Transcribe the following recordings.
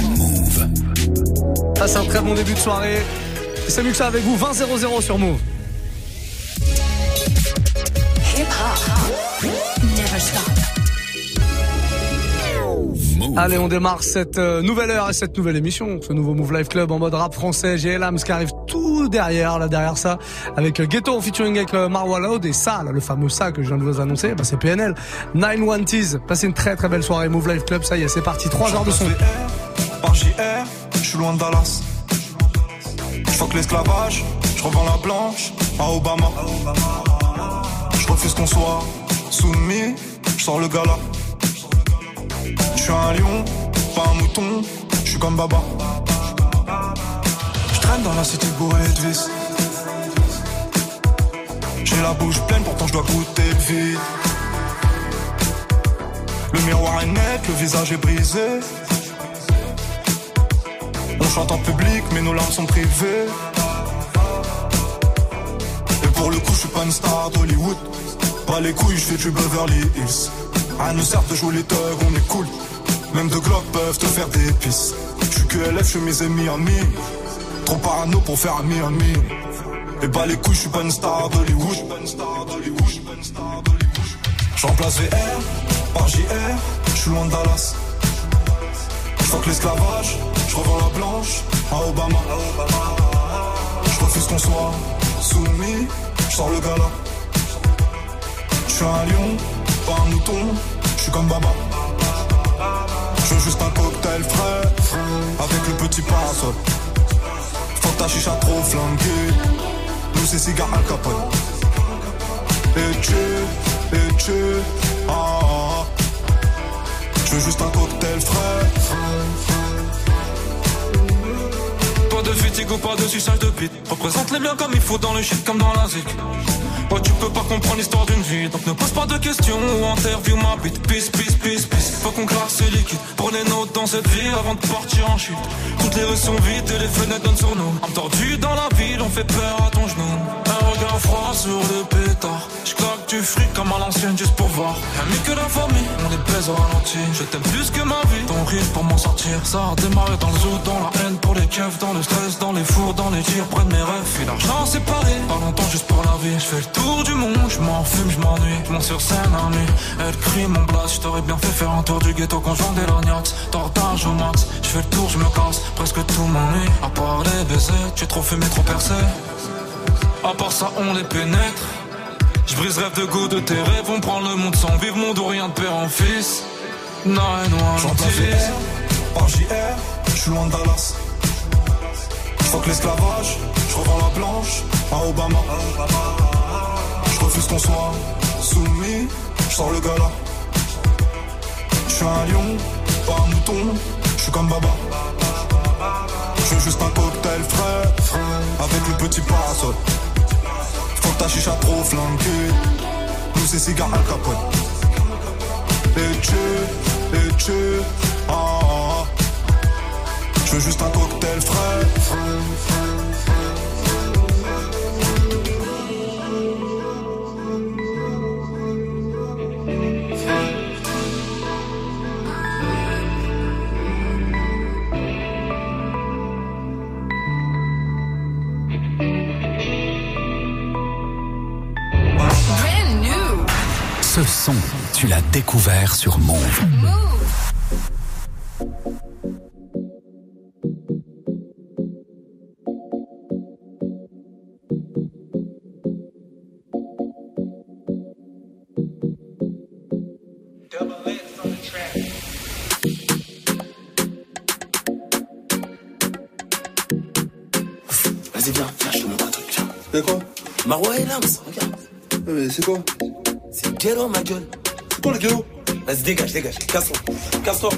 Move. C'est un très bon début de soirée. C'est ça avec vous, 20-0-0 sur Move. Allez, on démarre cette euh, nouvelle heure et cette nouvelle émission, ce nouveau Move Life Club en mode rap français. J'ai ce qui arrive tout derrière, là derrière ça, avec euh, Ghetto en featuring avec euh, Marwa Loud et ça, là, le fameux ça que je viens de vous annoncer, bah, c'est PNL. 910, passez une très très belle soirée Move Life Club, ça y est, c'est parti, 3 heures de son. Par JR, je suis loin de Dallas. Je l'esclavage, je revends la blanche à Obama. Je refuse qu'on soit soumis, je sors le gala. Je suis un lion, pas un mouton, je suis comme Baba. Dans la cité bourrée de vis. J'ai la bouche pleine, pourtant je dois goûter le vide. Le miroir est net, le visage est brisé. On chante en public, mais nos larmes sont privées. Et pour le coup, je suis pas une star d'Hollywood. Pas les couilles, je fais du Beverly Hills. Rien ne sert de jouer les thugs, on est cool. Même deux glocks peuvent te faire des pisses. Je suis que LF, je mes amis amis. Trop parano pour faire ami ami. Et bah les couilles, je suis pas une star d'Hollywood. J'remplace VR par JR, je suis loin de Dallas. que l'esclavage, je revends la blanche à Obama. Je refuse qu'on soit soumis, je sors le gala. Je suis un lion, pas un mouton, je suis comme Baba. Je veux juste un cocktail frais, avec le petit parasol. Ta chicha trop flanquée, nous c'est cigare al capone. Et tu, et tu, ah, ah, ah. Veux juste un cocktail frais. De fatigue ou pas de suçage de bite. Représente les biens comme il faut dans le shit comme dans la zik. Oh, tu peux pas comprendre l'histoire d'une vie, donc ne pose pas de questions ou interview ma bite. Peace, peace, peace, peace. Faut qu'on classe ce liquide. Pour les dans cette vie avant de partir en chute. Toutes les rues sont vides et les fenêtres donnent sur nous. Entendu dans la ville, on fait peur à ton genou. Un regard froid sur le pétard. J'claque du fric comme à l'ancienne juste pour voir. Mieux que la famille, on les baise au ralenti. Je t'aime plus que ma vie. Ton rire pour m'en sortir. Ça a démarré dans le zoo, dans la haine pour les keufs, dans le stress, dans les fours, dans les tirs, près de mes rêves. Puis l'argent séparé. Pas longtemps juste pour la vie. Je fais le tour du monde, je m'en fume, je m'ennuie. Je monte sur scène à nuit. Elle crie mon blast, je t'aurais bien fait faire un tour du ghetto quand vendais l'ognax. Tortage au max, je fais le tour, je me casse. Presque tout m'ennuie. À part les baisers, tu es trop fumé, trop percé. À part ça, on les pénètre. Je brise rêve de goût de tes rêves, on prend le monde sans vivre, monde ou rien de père en fils. Non, non, J'en par JR, je suis loin de Dallas. Que l'esclavage, je revends la blanche à Obama. Je refuse qu'on soit soumis, je sors le gala. Je suis un lion, pas un mouton, je suis comme Baba. Je veux juste un cocktail frais, avec le petit parasol. Faut que ta chicha trop flanquée, nous c'est cigare al capone. Et tu, et tu, ah, ah, ah. Je veux juste un cocktail frais. Ce son, tu l'as découvert sur Move. C'est quoi C'est Ghetto, ma gueule. C'est le Ghetto Vas-y, dégage, casse-toi. Casse-toi.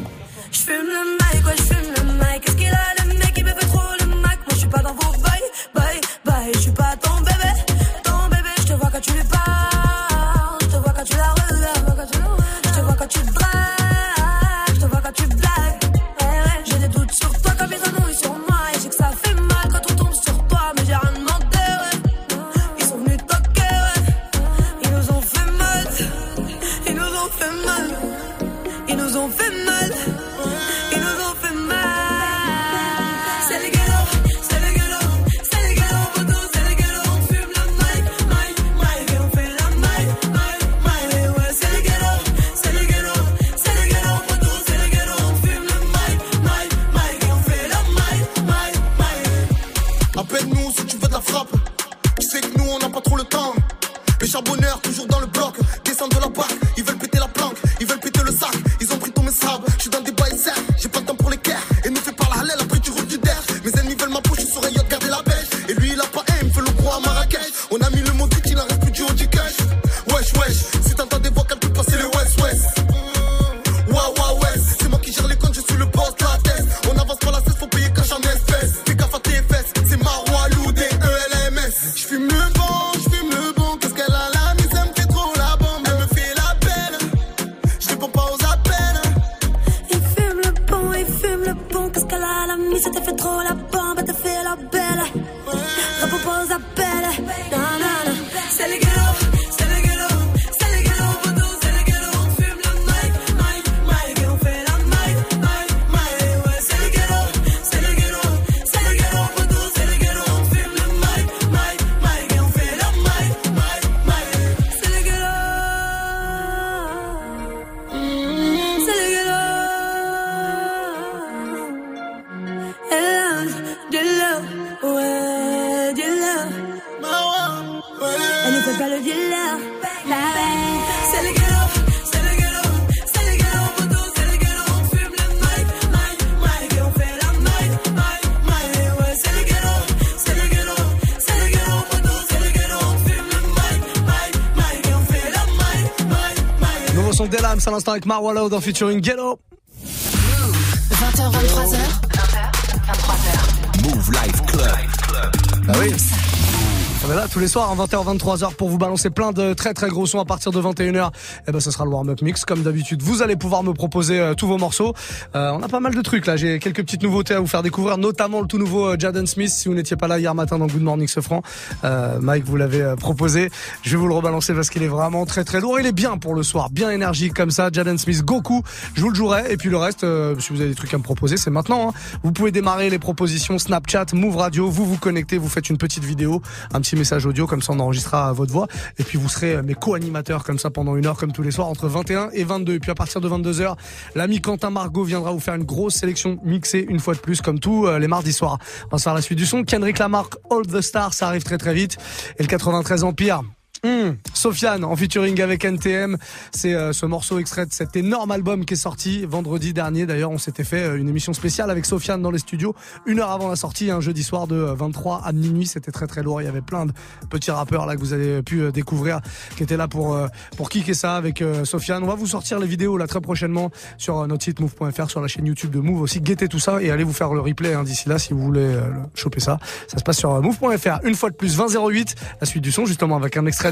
L'instant avec Marwa Loud en featuring Ghetto. 20h, tous les soirs à 20h 23h pour vous balancer plein de très très gros sons à partir de 21h. Et ben ce sera le warm-up mix comme d'habitude. Vous allez pouvoir me proposer euh, tous vos morceaux. Euh, on a pas mal de trucs là, j'ai quelques petites nouveautés à vous faire découvrir, notamment le tout nouveau euh, Jaden Smith si vous n'étiez pas là hier matin dans Good Morning. Euh, Mike vous l'avez proposé. Je vais vous le rebalancer parce qu'il est vraiment très très lourd. Il est bien pour le soir, bien énergique comme ça. Jaden Smith Goku, je vous le jouerai et puis le reste si vous avez des trucs à me proposer, c'est maintenant hein. Vous pouvez démarrer les propositions Snapchat, Move Radio, vous vous connectez, vous faites une petite vidéo, un petit message audio comme ça on enregistrera votre voix. Et puis vous serez euh, mes co-animateurs comme ça pendant une heure comme tous les soirs entre 21 et 22 et puis à partir de 22h l'ami Quentin Margot viendra vous faire une grosse sélection mixée une fois de plus comme tous euh, les mardis soirs. On va se faire la suite du son. Kendrick Lamar All the Stars ça arrive très très vite. Et le 93 Empire Hum, Sofiane en featuring avec NTM, c'est euh, ce morceau extrait de cet énorme album qui est sorti vendredi dernier. D'ailleurs, on s'était fait euh, une émission spéciale avec Sofiane dans les studios une heure avant la sortie, un jeudi soir de euh, 23 à minuit. C'était très très lourd. Il y avait plein de petits rappeurs là que vous avez pu euh, découvrir, qui étaient là pour euh, pour kicker ça avec euh, Sofiane. On va vous sortir les vidéos là très prochainement sur euh, notre site move.fr, sur la chaîne YouTube de Move aussi. Guettez tout ça et allez vous faire le replay hein, d'ici là si vous voulez euh, le- choper ça. Ça se passe sur euh, move.fr. Une fois de plus, 2008, la suite du son justement avec un extrait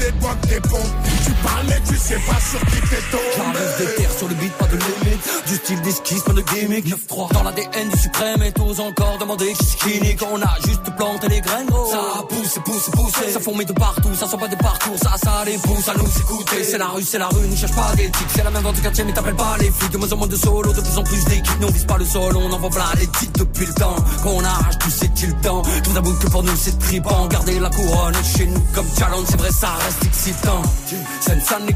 Tu parles mais tu sais pas sur qui t'es tombé des terres sur le beat, pas de limite. Du style d'esquisse, pas de gimmick. 9-3 dans l'ADN du suprême et tous encore demander qui skinny. Quand on a juste planté les graines, gros. Ça pousse, pousse, pousse. Ça fourmille de partout, ça sent pas des parcours. Ça, ça les pousse à nous écouter. C'est la rue, c'est la rue, ne cherche pas d'éthique. C'est la même dans ton quartier, mais t'appelles pas les flics. De moins en moins de solo, de plus en plus d'équipes. Nous on vise pas le sol, on envoie plein les titres depuis le temps. Qu'on arrache tout, c'est le temps. Tout d'abord que pour nous c'est tripant. Garder la couronne chez nous comme challenge, c'est vrai, ça reste excitant. C'est ça les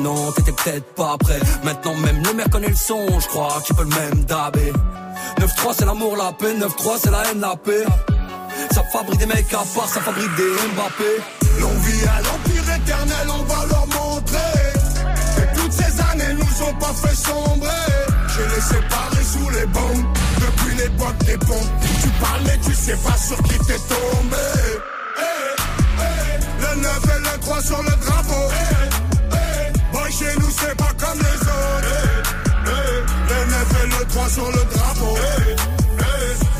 non, t'étais peut-être pas prêt. Maintenant même le maire connaît le son, je crois qu'il peut le même dabé. 9-3 c'est l'amour, la paix, 9-3 c'est la haine, la paix. Ça fabrique des mecs à part, ça fabrique des Mbappé. L'on vit à l'empire éternel, on va leur montrer Que toutes ces années nous ont pas fait sombrer J'ai les séparés sous les bombes Depuis l'époque des pompes Tu parles mais tu sais pas sur qui t'es tombé eh, Le 9 et le 3 sur le drapeau Eh, eh, Boy chez nous c'est pas comme les autres Eh, eh, Le 9 et le 3 sur le drapeau.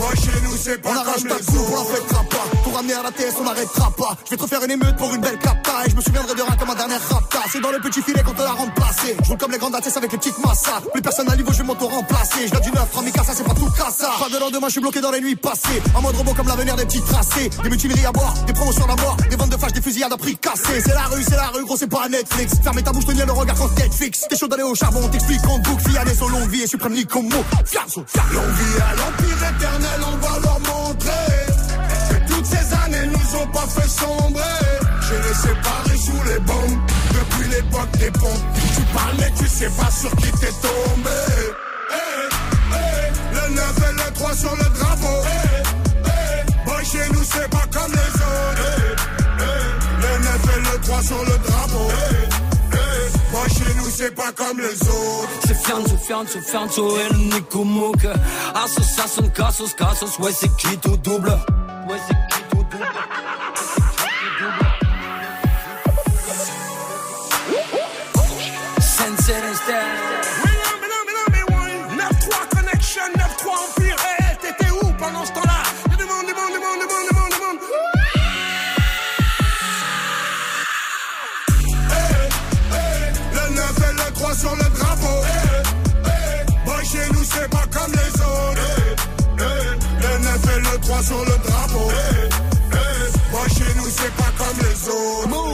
Moi chez nous c'est pas On arrache ta coupe, on la fêtera pas. Tout ramener à la TS, on n'arrêtera pas. Je vais te refaire une émeute pour une belle capta. Et je me souviendrai de rien comme ma dernière rapta. C'est dans le petit filet qu'on te l'a remplacé. Je roule comme les grandes ATS avec les petites massas. Plus personne à niveau, je vais m'auto-remplacer. Je viens du neuf, ça c'est pas tout ça. Pas de lendemain, je suis bloqué dans les nuits passées. En mode robot comme l'avenir des petits tracés. Des mutineries à boire, des promotions à mort. Des ventes de flash, des fusillades à prix cassés. C'est la rue, c'est la rue, gros, c'est pas Netflix. Fermez ta bouche, tenir le regard quand Netflix. T'es chaud d'aller au charbon, on t'explique en boucle. Fianès au longue vie et suprême Nicomo. Fianso. Longue vie à l'empire éternel, on va leur montrer toutes ces années nous ont pas fait sombrer. J'ai les séparés sous les bombes depuis l'époque des pompes. Tu parles mais tu sais pas sur qui t'es tombé. Eh, eh, le 9 et le 3 sur le drapeau. Eh, eh, chez nous c'est pas comme les autres. Le 9 et le 3 sur le drapeau. Nous c'est pas comme les autres. C'est Fianzo, Fianzo, Fianzo et le Nico Mouk. Association, Cassos, Cassos, ouais c'est qui tout double? Ouais c'est qui tout double? Pas comme les autres. Move!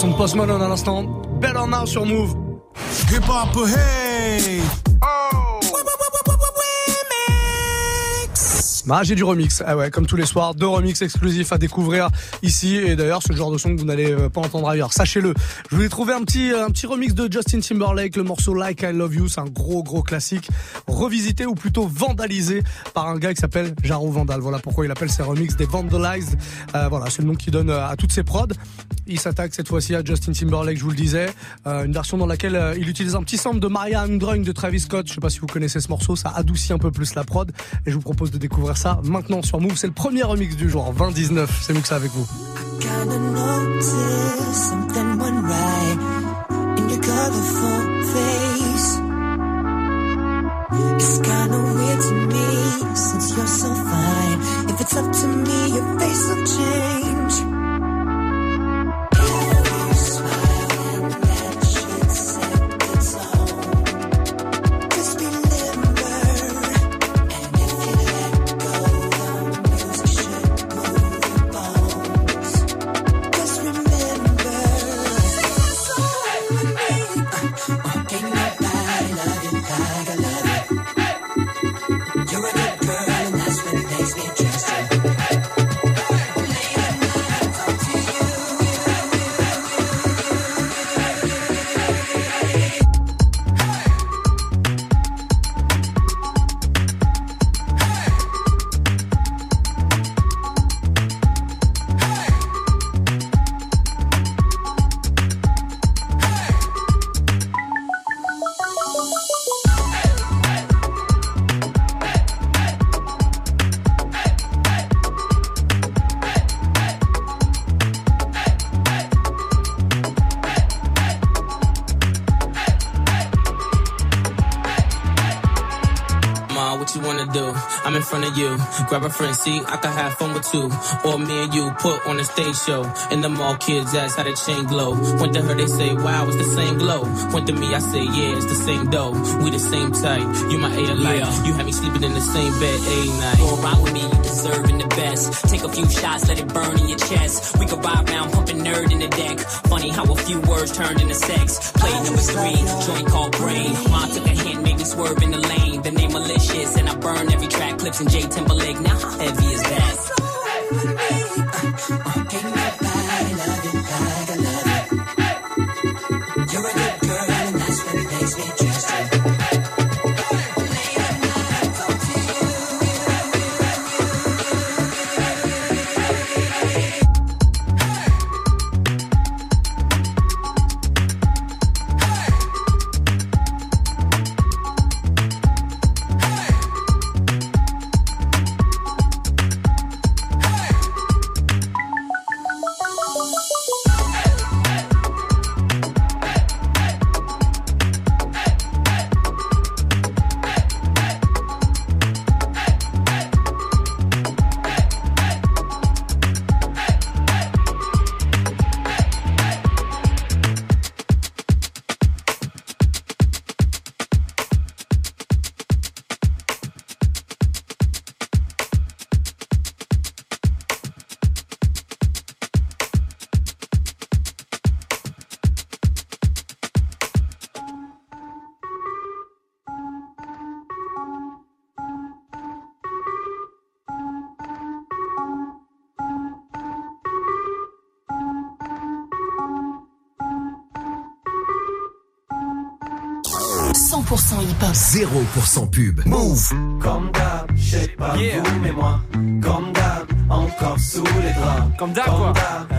son de Post Malone à l'instant. Belle en sur Move. Hip Hop Hey Ah, j'ai du remix. Ah ouais, comme tous les soirs, deux remix exclusifs à découvrir ici. Et d'ailleurs, ce genre de son que vous n'allez euh, pas entendre ailleurs. Sachez-le. Je vous ai trouvé un petit, euh, un petit remix de Justin Timberlake, le morceau Like I Love You. C'est un gros, gros classique. Revisité ou plutôt vandalisé par un gars qui s'appelle Jaro Vandal. Voilà pourquoi il appelle ses remix des Vandalized. Euh, voilà, c'est le nom qu'il donne à toutes ses prods. Il s'attaque cette fois-ci à Justin Timberlake, je vous le disais. Une version dans laquelle il utilise un petit sample de Maria Andrung de Travis Scott. Je sais pas si vous connaissez ce morceau. Ça adoucit un peu plus la prod. Et je vous propose de découvrir maintenant sur Move. C'est le premier remix du jour, 20-19. C'est Muxa avec vous. Weird to me since you're so fine. If it's up to me, your face change. Of you. Grab a friend, see, I can have fun with two. Or me and you put on a stage show. And the mall kids ask how the chain glow. Went to her, they say, wow, it's the same glow. Went to me, I say, yeah, it's the same dough. We the same type. You my A alike. You had me sleeping in the same bed a night. Go ride with me, you deserving the best. Take a few shots, let it burn in your chest. We could ride round, pumping nerd in the deck. Funny how a few words turned into sex. Play number three, joint called brain. Mom took a hint, me swerve in the lane. The name malicious, and I burn every track. Clips in J Timberlake. Now how heavy is that? Hip-hop. 0% pub. Move. Comme d'hab, je sais pas vous, mais moi, comme d'hab, encore sous les draps. Comme d'hab, quoi.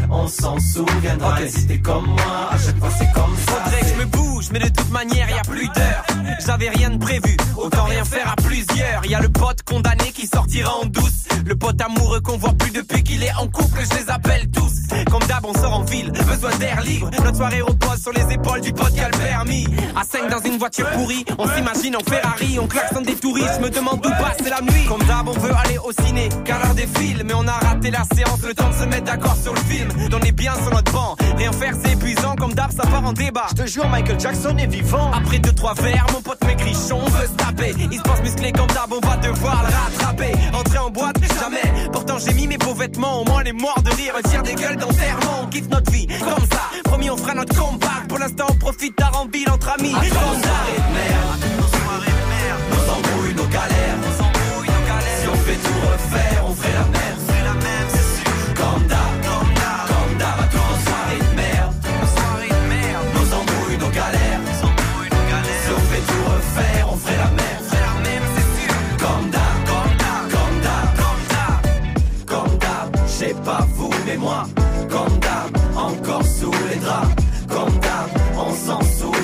on s'en souviendra. Et si t'es comme moi, à chaque fois c'est comme ça. Faudrait que je me bouge, mais de toute manière, y a plus d'heures. J'avais rien de prévu, autant rien faire à plusieurs. Y a le pote condamné qui sortira en douce. Le pote amoureux qu'on voit plus depuis qu'il est en couple, je les appelle tous. Comme d'hab, on sort en ville, besoin d'air libre. Notre soirée repose sur les épaules du pote qui a le permis. À 5 dans une voiture pourrie, on s'imagine en Ferrari, on klaxonne des touristes, me demande d'où passe la nuit. Comme d'hab, on veut aller au ciné, car l'heure des films, mais on a raté la séance, le temps de se mettre d'accord sur le film. On est bien sur notre banc, rien faire c'est épuisant, comme d'hab, ça part en débat. Je te jure, Michael Jackson est vivant. Après deux trois verres, mon pote m'écrit on veut se taper. Il se pense musclé comme d'hab, on va devoir le rattraper. Entrer en boîte, jamais. Pourtant j'ai mis mes beaux vêtements, au moins les morts de rire, tire des gueules d'enterrement. On kiffe notre vie, comme ça. Promis, on fera notre combat. Pour l'instant, on profite d'Arambile entre amis. Nos soirées de merde, nos soirées de merde, nos embrouilles, nos galères, nos embrouilles, nos galères. Si on fait tout refaire, on ferait la même,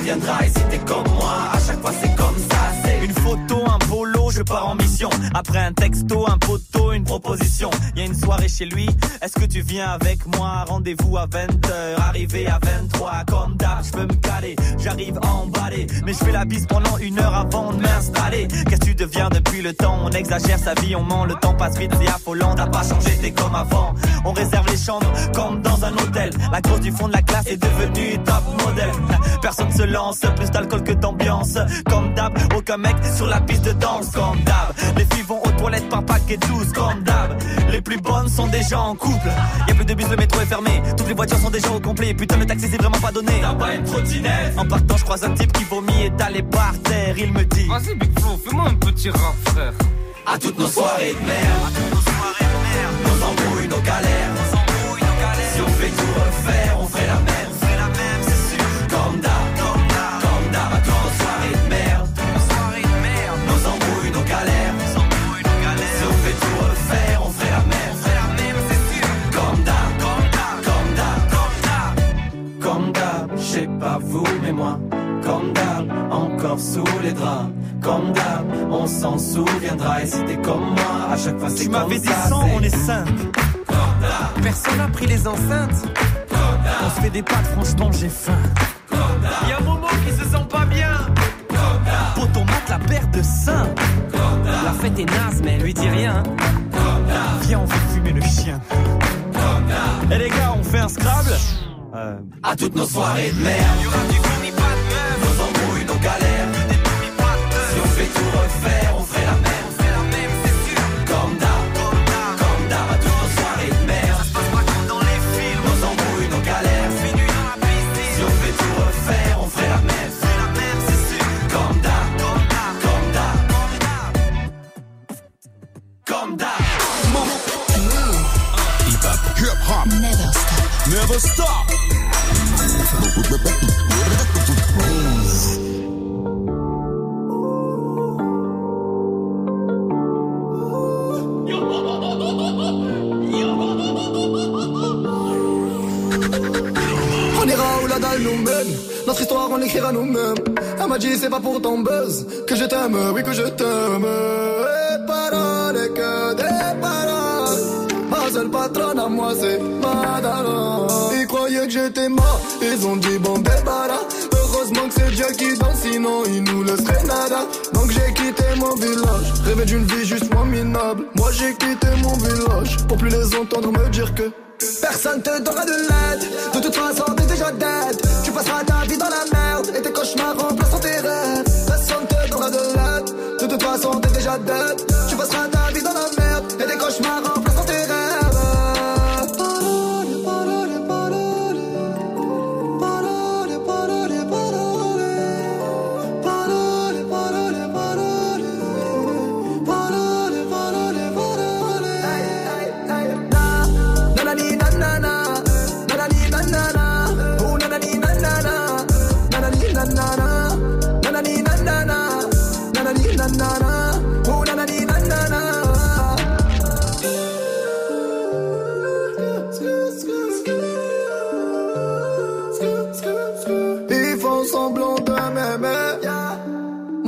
souviendra. Et si t'es comme moi, je pars en mission. Après un texto, un poteau, une proposition. Y a une soirée chez lui, est-ce que tu viens avec moi? Rendez-vous à 20h, arrivé à 23. Comme d'hab, je peux me caler, j'arrive emballé. Mais je fais la bise pendant une heure avant de m'installer. Qu'est-ce que tu deviens depuis le temps? On exagère sa vie, on ment, le temps passe vite, c'est affolant. T'as pas changé, t'es comme avant. On réserve les chambres comme dans un hôtel. La grosse du fond de la classe est devenue top modèle. Personne se lance, plus d'alcool que d'ambiance. Comme d'hab, aucun mec sur la piste de danse. Comme d'hab, les filles vont aux toilettes par paquet douce. Comme d'hab, les plus bonnes sont déjà en couple. Y a plus de bus, le métro est fermé. Toutes les voitures sont déjà au complet. Putain, le taxi c'est vraiment pas donné. T'as pas une trottinette En partant, je croise un type qui vomit étalé par terre. Il me dit Vas-y, Big Flo, fais-moi un petit rap, frère. À toutes nos soirées de merde, nos embrouilles, nos galères. Si on fait tout refaire, on ferait moi, comme d'hab, encore sous les draps. Comme d'hab, on s'en souviendra. Et si t'es comme moi, à chaque fois c'est Tu comme m'avais dit ça, 100, c'est on est 5. Comme d'hab, Personne n'a pris les enceintes. comme d'hab, On se fait des pâtes, franchement, j'ai faim. comme d'hab, Y a un moment qui se sent pas bien. comme d'hab, Poton mate la paire de seins. La fête est naze, mais elle lui dit rien. Viens, on fait fumer le chien. Et les gars, on fait un Scrabble Euh, À toutes nos soirées de merde.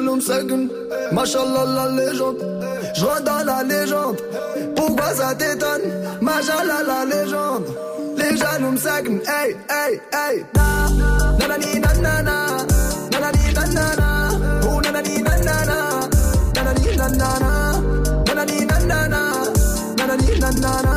Me seguent, machallah la légende. Je dans la légende, pourquoi ça t'étonne? Machallah la légende. Les jaloux me seguent, hey, hey, hey. Na, nanani nanana. Nanani nanana, oh nanani nanana, nanani nanana, nanani nanana, nanani nanana,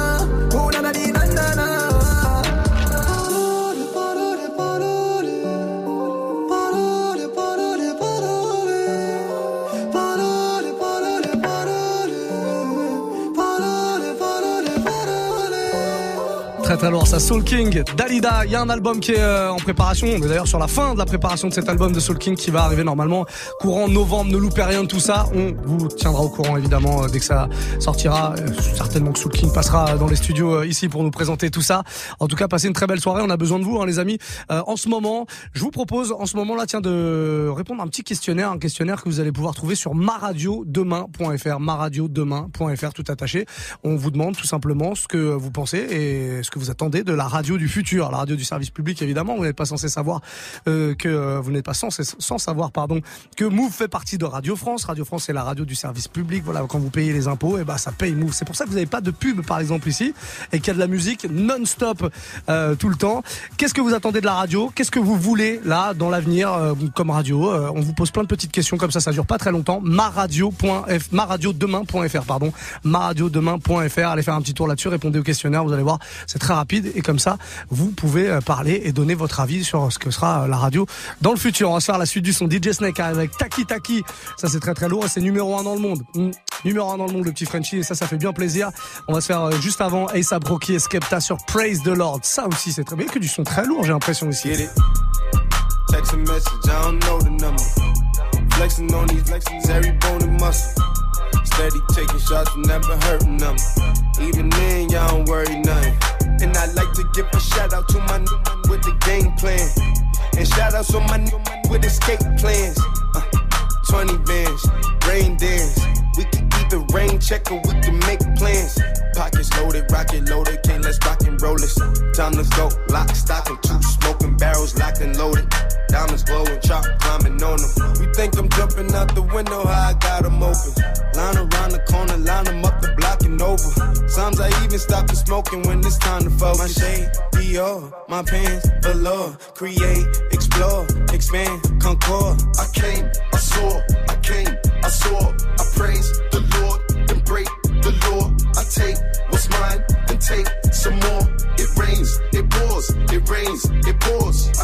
Très ça Soul King, Dalida. Il y a un album qui est euh, en préparation. On est d'ailleurs sur la fin de la préparation de cet album de Soul King qui va arriver normalement courant novembre. Ne loupez rien de tout ça. On vous tiendra au courant évidemment euh, dès que ça sortira. Euh, Certainement que Soul King passera dans les studios ici pour nous présenter tout ça. En tout cas, passez une très belle soirée. On a besoin de vous, hein, les amis. En ce moment, je vous propose en ce moment-là, tiens, de répondre à un petit questionnaire, un questionnaire que vous allez pouvoir trouver sur maradiodemain.fr, maradiodemain.fr, tout attaché. On vous demande tout simplement ce que vous pensez et ce que vous vous attendez de la radio du futur, la radio du service public évidemment. Vous n'êtes pas censé savoir euh, que euh, vous n'êtes pas censé sans savoir pardon que Move fait partie de Radio France. Radio France c'est la radio du service public. Voilà, quand vous payez les impôts, et ben ça paye Move. C'est pour ça que vous n'avez pas de pub par exemple ici et qu'il y a de la musique non-stop euh, tout le temps. Qu'est-ce que vous attendez de la radio? Qu'est-ce que vous voulez là dans l'avenir comme radio? On vous pose plein de petites questions comme ça, ça dure pas très longtemps. Maradio.f, maradiodemain.fr pardon, maradiodemain.fr. Allez faire un petit tour là-dessus, répondez au questionnaire. Vous allez voir, c'est très rapide et comme ça, vous pouvez euh, parler et donner votre avis sur ce que sera euh, la radio dans le futur. On va se faire la suite du son. DJ Snake avec Taki Taki. Ça c'est très très lourd c'est numéro un dans le monde. Mm. Numéro un dans le monde, le petit Frenchie et ça, ça fait bien plaisir. On va se faire euh, juste avant A$AP Rocky et Skepta sur Praise the Lord. Ça aussi c'est très bien que du son très lourd, j'ai l'impression aussi. And I like to give a shout out to my n- with the game plan. And shout outs on my n- with escape plans. Uh, 20 bands, rain dance. We can either rain check or we can make plans. Pockets loaded, rocket loaded, can't let's rock and roll this. Time to go, lock, stock, and two smoking barrels locked and loaded. Diamonds glowing, chop climbing on them. You think I'm jumping out the window, how I got 'em open. Smoking when it's time to focus. My shade, Dior, my pants, velour. Create, explore, expand, concord. I came, I saw, I came, I saw. I praise the Lord, then break the law. I take what's mine, then take some more. It rains, it pours, it rains, it pours. I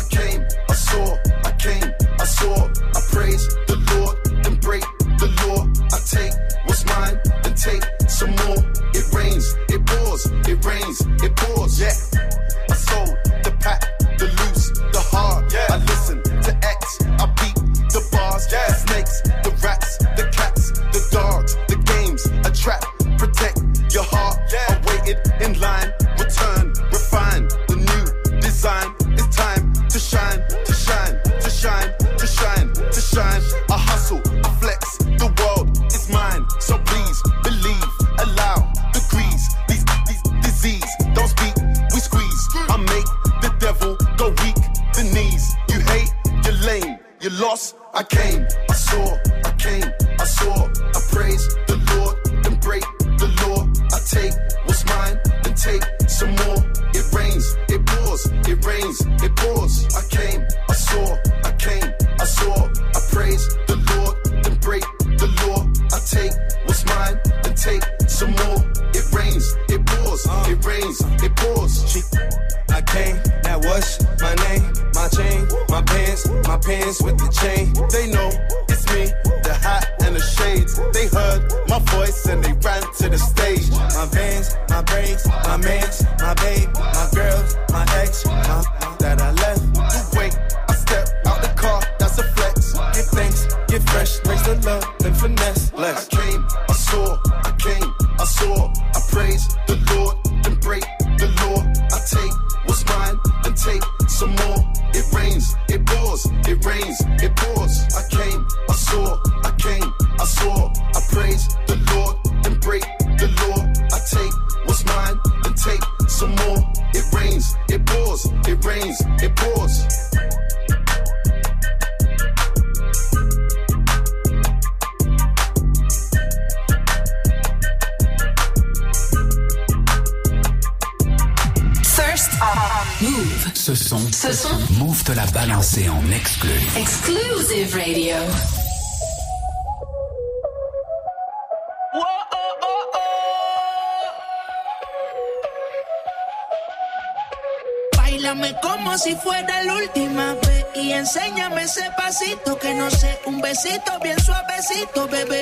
sé, un besito bien suavecito, bebé.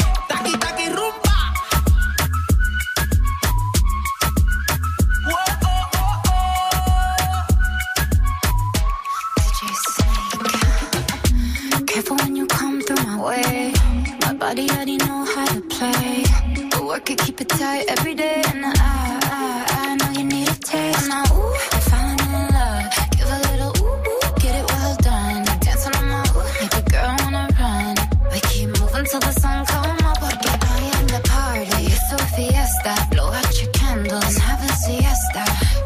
body already know how to play. But work it, keep it tight every day. And I, I, I know you need a taste. Now, ooh, I'm falling in love. Give a little ooh, ooh, get it well done. Dancing on my ooh, make a girl wanna run. We keep moving till the sun come up. Porque I am the party. It's a fiesta. Blow out your candles and have a siesta.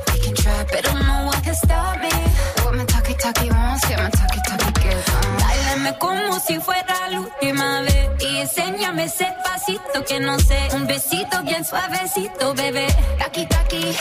We can try, but no one can stop me. What my talkie talkie wants, get my talkie talkie gives. Bailame como si fuera la última vez enséñame ese pasito que no sé, un besito bien suavecito, bebé. Taki taki,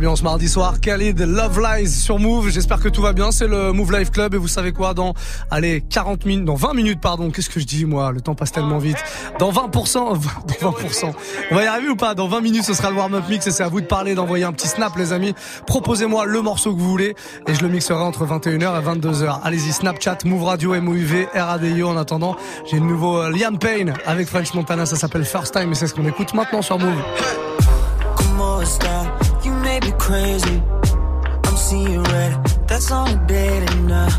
bien ce mardi soir. Khalid, Love Lies sur Move. J'espère que tout va bien. C'est le Move Life Club et vous savez quoi? Dans, allez, 40 minutes, dans 20 minutes, pardon. Qu'est-ce que je dis, moi? Le temps passe tellement vite. Dans 20%, dans 20%. On va y arriver ou pas? Dans 20 minutes, ce sera le warm-up mix et c'est à vous de parler, d'envoyer un petit snap, les amis. Proposez-moi le morceau que vous voulez et je le mixerai entre 21h et 22h. Allez-y, Snapchat, Move Radio, MOUV, RADIO. En attendant, j'ai le nouveau euh, Liam Payne avec French Montana. Ça s'appelle First Time et c'est ce qu'on écoute maintenant sur Move. Come may be crazy. I'm seeing red. That's on a date and uh,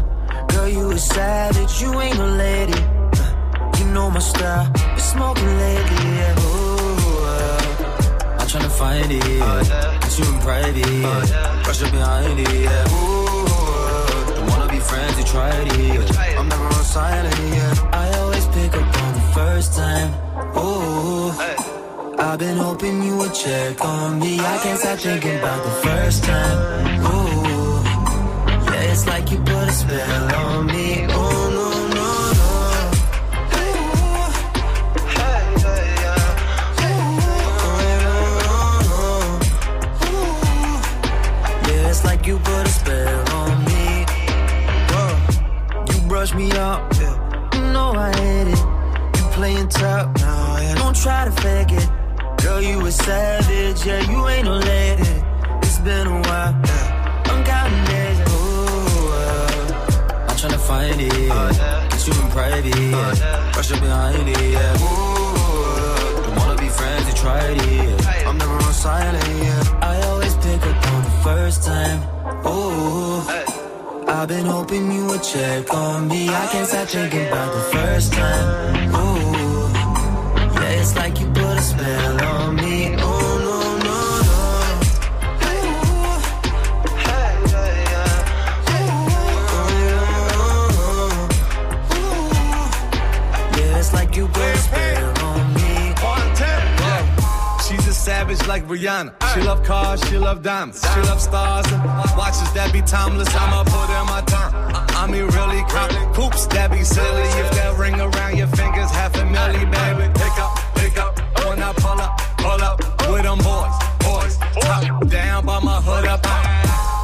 girl, you a savage. You ain't a lady. Uh, you know my style. Been smoking lately, yeah. Ooh, uh, I'm trying to find it. Yeah. Get you in private. Yeah. Rush up behind it. Yeah. Ooh, don't wanna be friends. You tried it. Yeah. I'm never on silent. Yeah. I always pick up on the first time. Ooh. I've been hoping you would check on me. I can't stop thinking about the first time. Ooh, yeah, it's like you put a spell on me. Oh no no no. Yeah, it's like you put a spell on me. Whoa. You brush me up, yeah. You know I hate it. You playing tough, now, yeah. Don't try to fake it. Girl, you a savage, yeah, you ain't no lady. It's been a while, yeah. I'm counting days, ooh, uh, I'm tryna find it, yeah. Get you in private, yeah. Rush up behind it, yeah. Ooh, don't wanna be friends, you tried it, yeah. I'm never on silent, yeah. I always pick up on the first time, ooh. I've been hoping you would check on me. I can't stop thinking about the first time, ooh. Rihanna. She love cars, she love diamonds. She love stars and watches that be timeless. I'ma put in my time. I mean, really count coops that be silly. If that ring around your fingers, half a milli, baby. Pick up, pick up. When I pull up, pull up with them boys, boys. Top down by my hood up.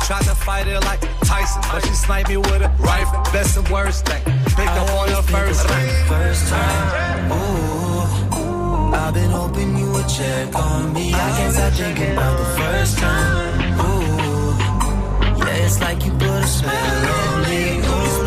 Tried to fight it like Tyson, but she sniped me with a rifle. Best and worst thing. Pick up on the first thing. First time, ooh. I've been hoping you would check on me. I can't stop thinking about the first time. Ooh, yeah, it's like you put a spell on me. Ooh,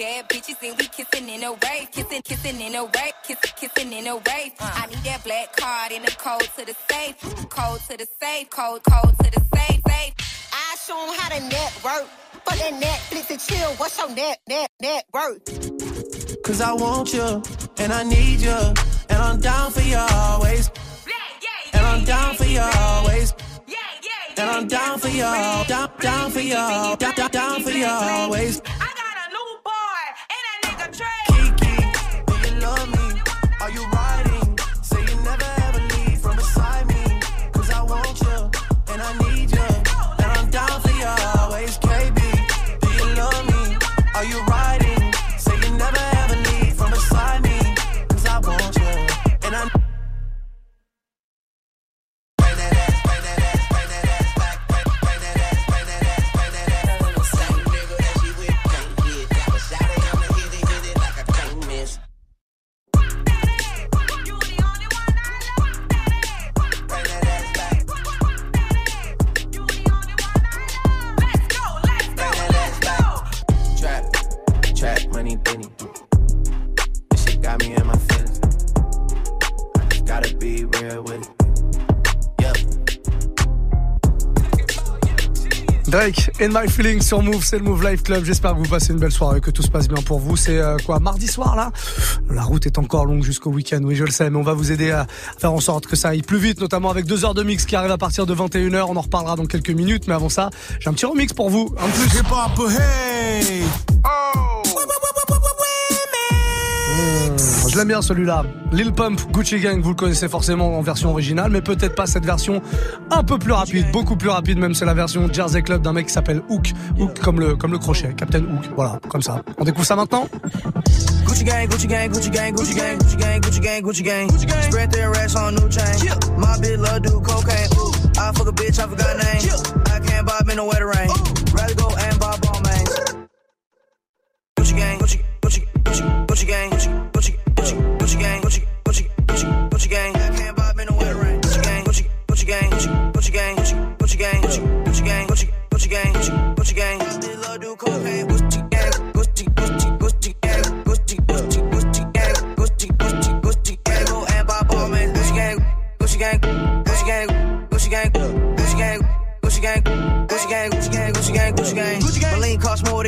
bad bitches and we kissing in a wave, kissing, kissing in a wave, kissing, kissing in a wave. I need that black card in the code to the safe, code to the safe, code, code to the safe, safe. I show 'em how to network. for that Netflix and chill. What's your net, net, net worth? Cause I want you, and I need you, and I'm down for you always. And I'm down for you always. And I'm down for you, down, down for you, down, down, down for you always. In My Feelings sur Move, c'est le Move Life Club. J'espère que vous passez une belle soirée, que tout se passe bien pour vous. C'est euh, quoi, mardi soir là? La route est encore longue jusqu'au week-end, oui je le sais, mais on va vous aider à faire en sorte que ça aille plus vite, notamment avec deux heures de mix qui arrivent à partir de 21h. On en reparlera dans quelques minutes, mais avant ça, j'ai un petit remix pour vous. De plus. Je l'aime bien celui-là. Lil Pump, Gucci Gang, vous le connaissez forcément en version originale, mais peut-être pas cette version un peu plus rapide, beaucoup plus rapide même, c'est la version Jersey Club d'un mec qui s'appelle Hook. Hook comme le, comme le crochet, Captain Hook. Voilà, comme ça. On découvre ça maintenant Gucci gang, Gucci gang, Gucci gang, Gucci gang, Gucci gang, Gucci gang, Gucci gang. Spread their racks on new chain. My bitch love do cocaine. I fuck a bitch, I forgot name. I can't bob in the wetter rain. Rather go and bob on main. Gucci gang, Gucci, Gucci, Gucci, Gucci gang, Gucci, Gucci, Gucci,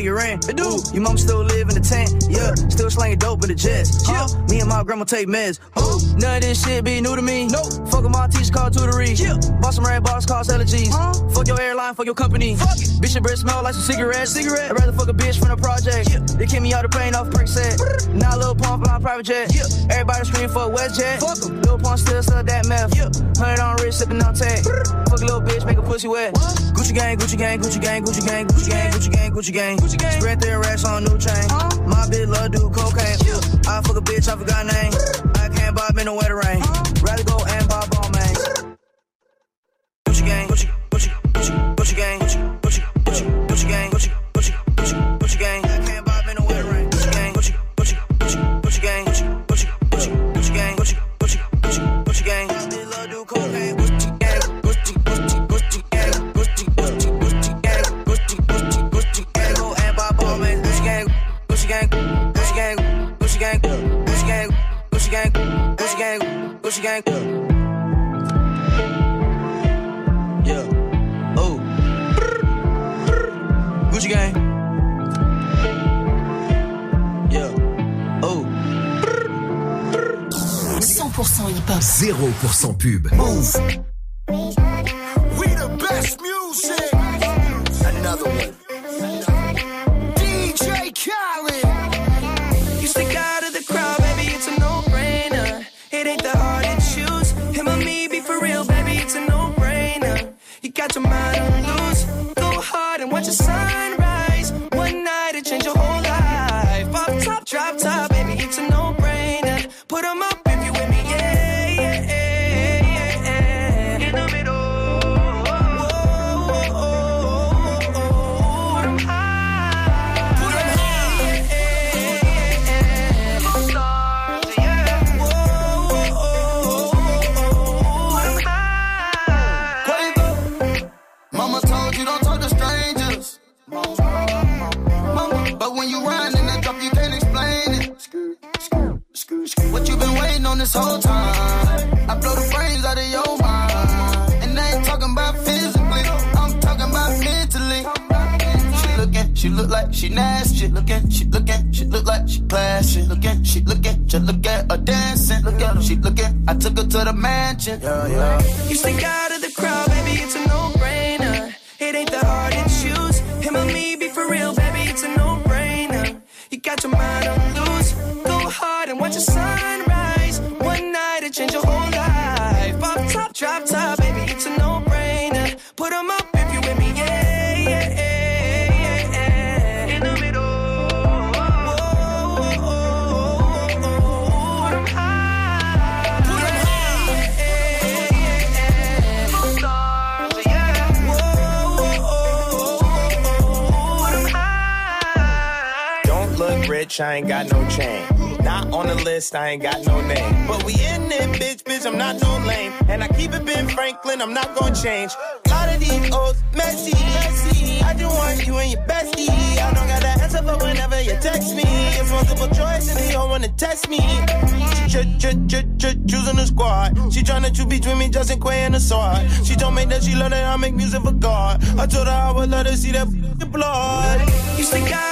40 grand. dude. do. Your mom still live in the tent. Yeah. Still slanging dope in the jets. Huh? Yeah. Me and my grandma take meds. Ooh. None of this shit be new to me. Nope. Fuck my teacher called tutory. Yeah. Bought some red box called allergies. Huh? Fuck your airline, fuck your company. Fuck it. Bitch, your breath smell like some cigarettes. Cigarette. I'd rather fuck a bitch from the project. Yeah. They kick me out the plane off prick set. now Lil Pump on private jet. Yeah. Everybody scream for WestJet. Fuck em. Lil Pump still sell that meth. Yeah. Hundred on rich, sipping on tag. Fuck a little bitch, make a pussy wet. What? Gucci gang, Gucci gang, Gucci gang, Gucci gang, Gucci gang, Gucci gang, Gucci gang. Gucci gang. Spread their racks on new chain. My bitch love do cocaine. I fuck a bitch, I forgot name. I can't bob in the wetter rain. Rather go and Gucci gang. Yeah. Oh. Gucci gang. Yeah. Oh. 100% hip-hop. 0% pub. Move. She nasty. She looking, she looking, she look like she classy. Looking, she looking, just look at her dancing. Look at she looking. I took her to the mansion. Yeah, yeah. You stick out rich, I ain't got no chain. Not on the list, I ain't got no name. But we in it, bitch, bitch, I'm not no lame. And I keep it Ben Franklin, I'm not gonna change. lot of these old messy, messy. I just want you and your bestie. I don't got the answer for whenever you text me. It's multiple choice and they don't wanna test me. She ch- ch- ch- ch- choosing the squad. She tryna choose between me, Justin Quay and the sword. She told me that she love that I make music for God. I told her I would let her see that blood. You stick out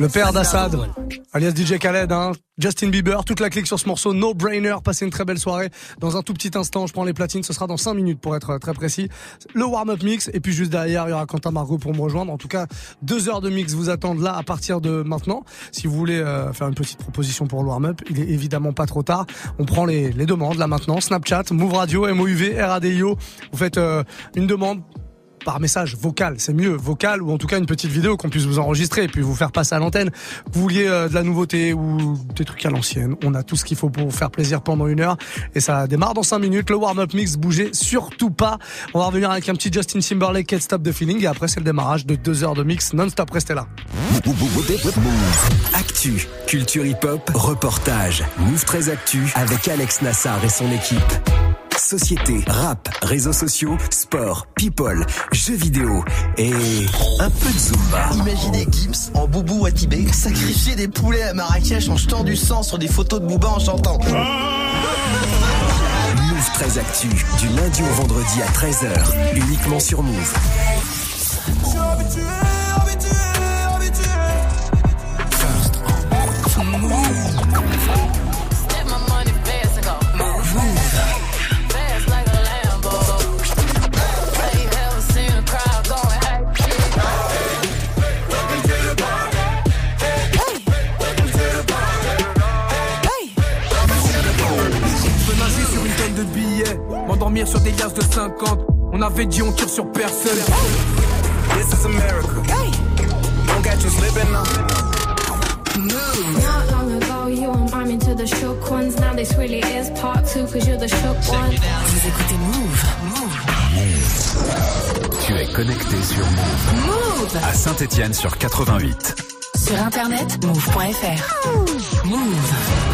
Le père d'Assad, alias DJ Khaled, hein, Justin Bieber, toute la clique sur ce morceau, No Brainer, passez une très belle soirée. Dans un tout petit instant, je prends les platines, ce sera dans 5 minutes pour être très précis. Le warm-up mix, et puis juste derrière, il y aura Quentin Margot pour me rejoindre. En tout cas, deux heures de mix vous attendent là à partir de maintenant. Si vous voulez euh, faire une petite proposition pour le warm-up, il est évidemment pas trop tard. On prend les, les demandes là maintenant, Snapchat, Move Radio, MOUV, RADIO. Vous faites euh, une demande par message vocal, c'est mieux, vocal ou en tout cas une petite vidéo qu'on puisse vous enregistrer et puis vous faire passer à l'antenne. Vous vouliez euh, de la nouveauté ou des trucs à l'ancienne, on a tout ce qu'il faut pour vous faire plaisir pendant une heure et ça démarre dans 5 minutes. Le warm-up mix, bougez surtout pas. On va revenir avec un petit Justin Timberlake, Can't Stop the Feeling et après c'est le démarrage de 2 heures de mix non-stop. Restez là. Actu, culture hip-hop, reportage, Move 13 Actu avec Alex Nassar et son équipe. Société, rap, réseaux sociaux, sport, people, jeux vidéo et un peu de Zumba. Imaginez Gims en boubou à Tibet sacrifier des poulets à Marrakech en jetant du sang sur des photos de Booba en chantant. Move 13 Actu, du lundi au vendredi à 13h, uniquement sur Move. Step dormir sur des liasses de 50. On avait dit on tire sur personne. This is America. Hey. Don't get you slipping up. No. Not long ago, you invite me to the shook ones. Now this really is part two, cause you're the shook one. Vous écoutez Move. Move. Move. Tu es connecté sur Move. Move. À Saint-Etienne sur 88. Sur internet, move.fr. Move. move.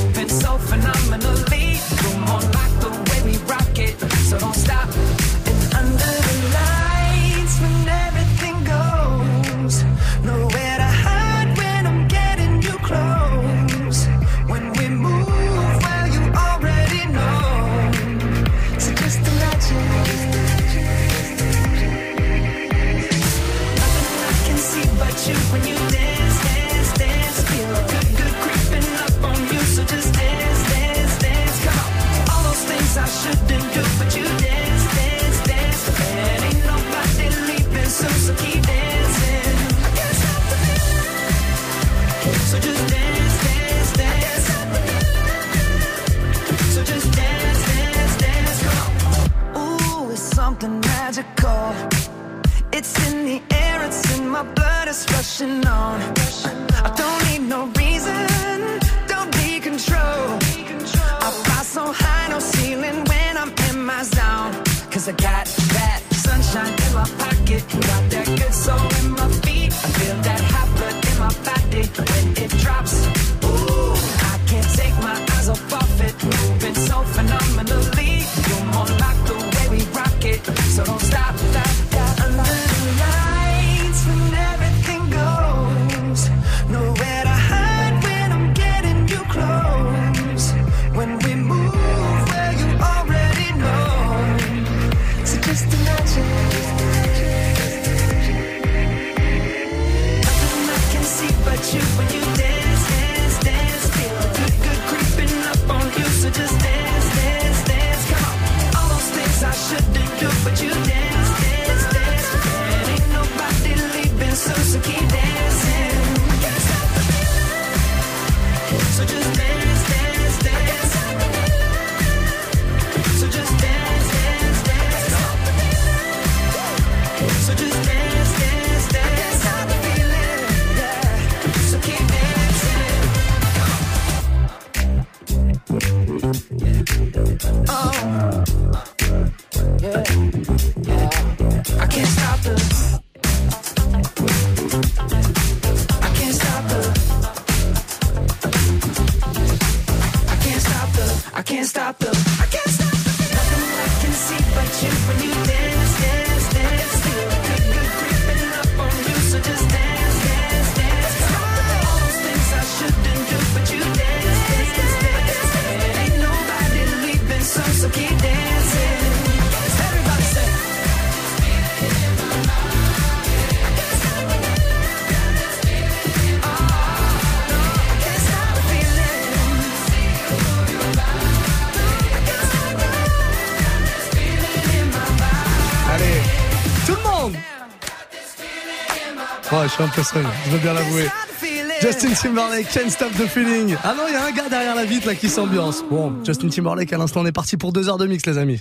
phenomenally. Come on, rock the way we rock it. So don't stop. is rushing on. I don't need no reason, don't be control. I fly so high, no ceiling when I'm in my zone. Cause I got je suis un peu seul, je veux bien l'avouer. Justin Timberlake, Can't Stop the Feeling. Ah non, il y a un gars derrière la vitre là qui s'ambiance. Bon, Justin Timberlake, à l'instant, on est parti pour deux heures de mix, les amis.